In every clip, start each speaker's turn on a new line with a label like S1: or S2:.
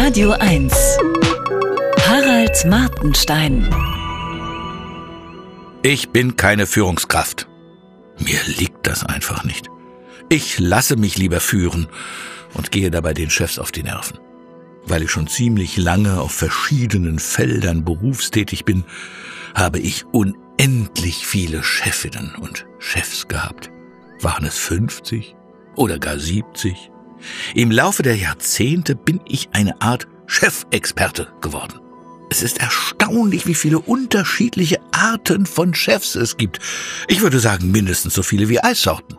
S1: Radio 1. Harald Martenstein.
S2: Ich bin keine Führungskraft. Mir liegt das einfach nicht. Ich lasse mich lieber führen und gehe dabei den Chefs auf die Nerven. Weil ich schon ziemlich lange auf verschiedenen Feldern berufstätig bin, habe ich unendlich viele Chefinnen und Chefs gehabt. Waren es 50 oder gar 70? Im Laufe der Jahrzehnte bin ich eine Art Chefexperte geworden. Es ist erstaunlich, wie viele unterschiedliche Arten von Chefs es gibt. Ich würde sagen, mindestens so viele wie Eissorten.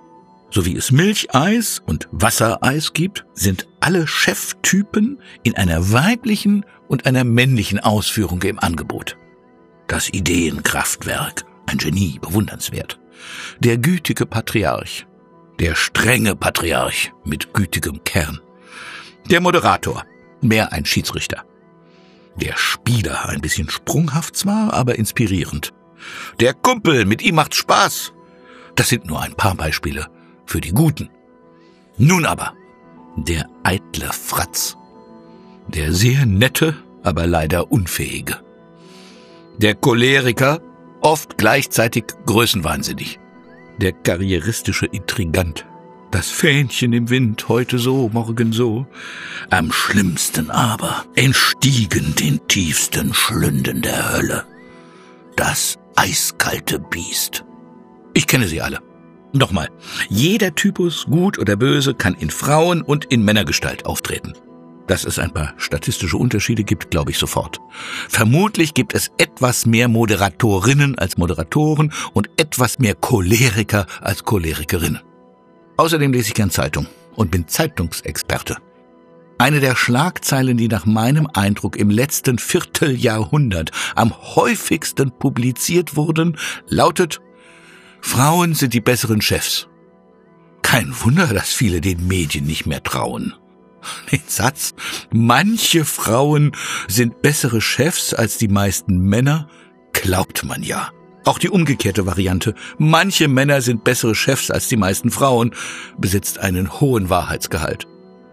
S2: So wie es Milcheis und Wassereis gibt, sind alle Cheftypen in einer weiblichen und einer männlichen Ausführung im Angebot. Das Ideenkraftwerk, ein Genie, bewundernswert. Der gütige Patriarch, der strenge Patriarch mit gütigem Kern. Der Moderator, mehr ein Schiedsrichter. Der Spieler, ein bisschen sprunghaft zwar, aber inspirierend. Der Kumpel, mit ihm macht's Spaß. Das sind nur ein paar Beispiele für die Guten. Nun aber, der eitle Fratz. Der sehr nette, aber leider unfähige. Der Choleriker, oft gleichzeitig größenwahnsinnig. Der karrieristische Intrigant. Das Fähnchen im Wind, heute so, morgen so. Am schlimmsten aber entstiegen den tiefsten Schlünden der Hölle. Das eiskalte Biest. Ich kenne sie alle. Nochmal, jeder Typus, gut oder böse, kann in Frauen- und in Männergestalt auftreten. Dass es ein paar statistische Unterschiede gibt, glaube ich sofort. Vermutlich gibt es etwas mehr Moderatorinnen als Moderatoren und etwas mehr Choleriker als Cholerikerinnen. Außerdem lese ich gern Zeitung und bin Zeitungsexperte. Eine der Schlagzeilen, die nach meinem Eindruck im letzten Vierteljahrhundert am häufigsten publiziert wurden, lautet Frauen sind die besseren Chefs. Kein Wunder, dass viele den Medien nicht mehr trauen. Den Satz, manche Frauen sind bessere Chefs als die meisten Männer, glaubt man ja. Auch die umgekehrte Variante, manche Männer sind bessere Chefs als die meisten Frauen, besitzt einen hohen Wahrheitsgehalt.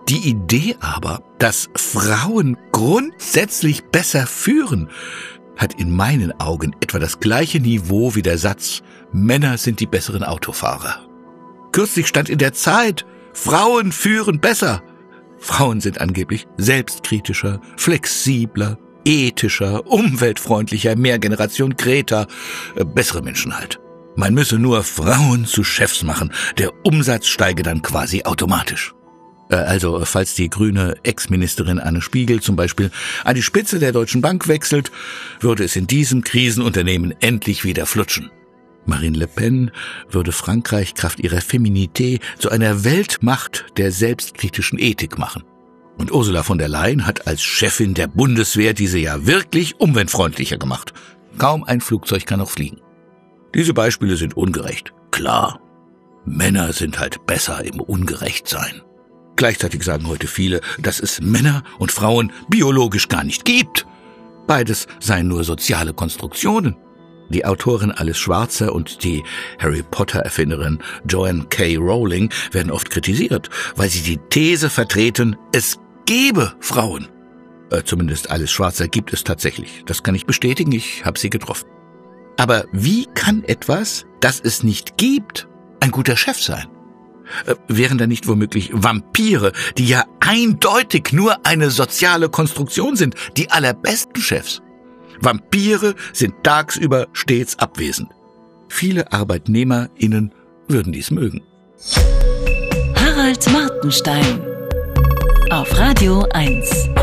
S2: Die Idee aber, dass Frauen grundsätzlich besser führen, hat in meinen Augen etwa das gleiche Niveau wie der Satz, Männer sind die besseren Autofahrer. Kürzlich stand in der Zeit, Frauen führen besser. Frauen sind angeblich selbstkritischer, flexibler, ethischer, umweltfreundlicher, mehr Generation Greta, äh, bessere Menschen halt. Man müsse nur Frauen zu Chefs machen, der Umsatz steige dann quasi automatisch. Äh, also, falls die grüne Ex-Ministerin Anne Spiegel zum Beispiel an die Spitze der Deutschen Bank wechselt, würde es in diesem Krisenunternehmen endlich wieder flutschen. Marine Le Pen würde Frankreich Kraft ihrer Feminité zu einer Weltmacht der selbstkritischen Ethik machen. Und Ursula von der Leyen hat als Chefin der Bundeswehr diese ja wirklich umweltfreundlicher gemacht. Kaum ein Flugzeug kann noch fliegen. Diese Beispiele sind ungerecht. Klar. Männer sind halt besser im Ungerechtsein. Gleichzeitig sagen heute viele, dass es Männer und Frauen biologisch gar nicht gibt. Beides seien nur soziale Konstruktionen. Die Autorin Alice Schwarzer und die Harry Potter-Erfinderin Joanne K. Rowling werden oft kritisiert, weil sie die These vertreten, es gebe Frauen. Äh, zumindest Alice Schwarzer gibt es tatsächlich. Das kann ich bestätigen, ich habe sie getroffen. Aber wie kann etwas, das es nicht gibt, ein guter Chef sein? Äh, wären da nicht womöglich Vampire, die ja eindeutig nur eine soziale Konstruktion sind, die allerbesten Chefs? Vampire sind tagsüber stets abwesend. Viele ArbeitnehmerInnen würden dies mögen.
S1: Harald Martenstein auf Radio 1.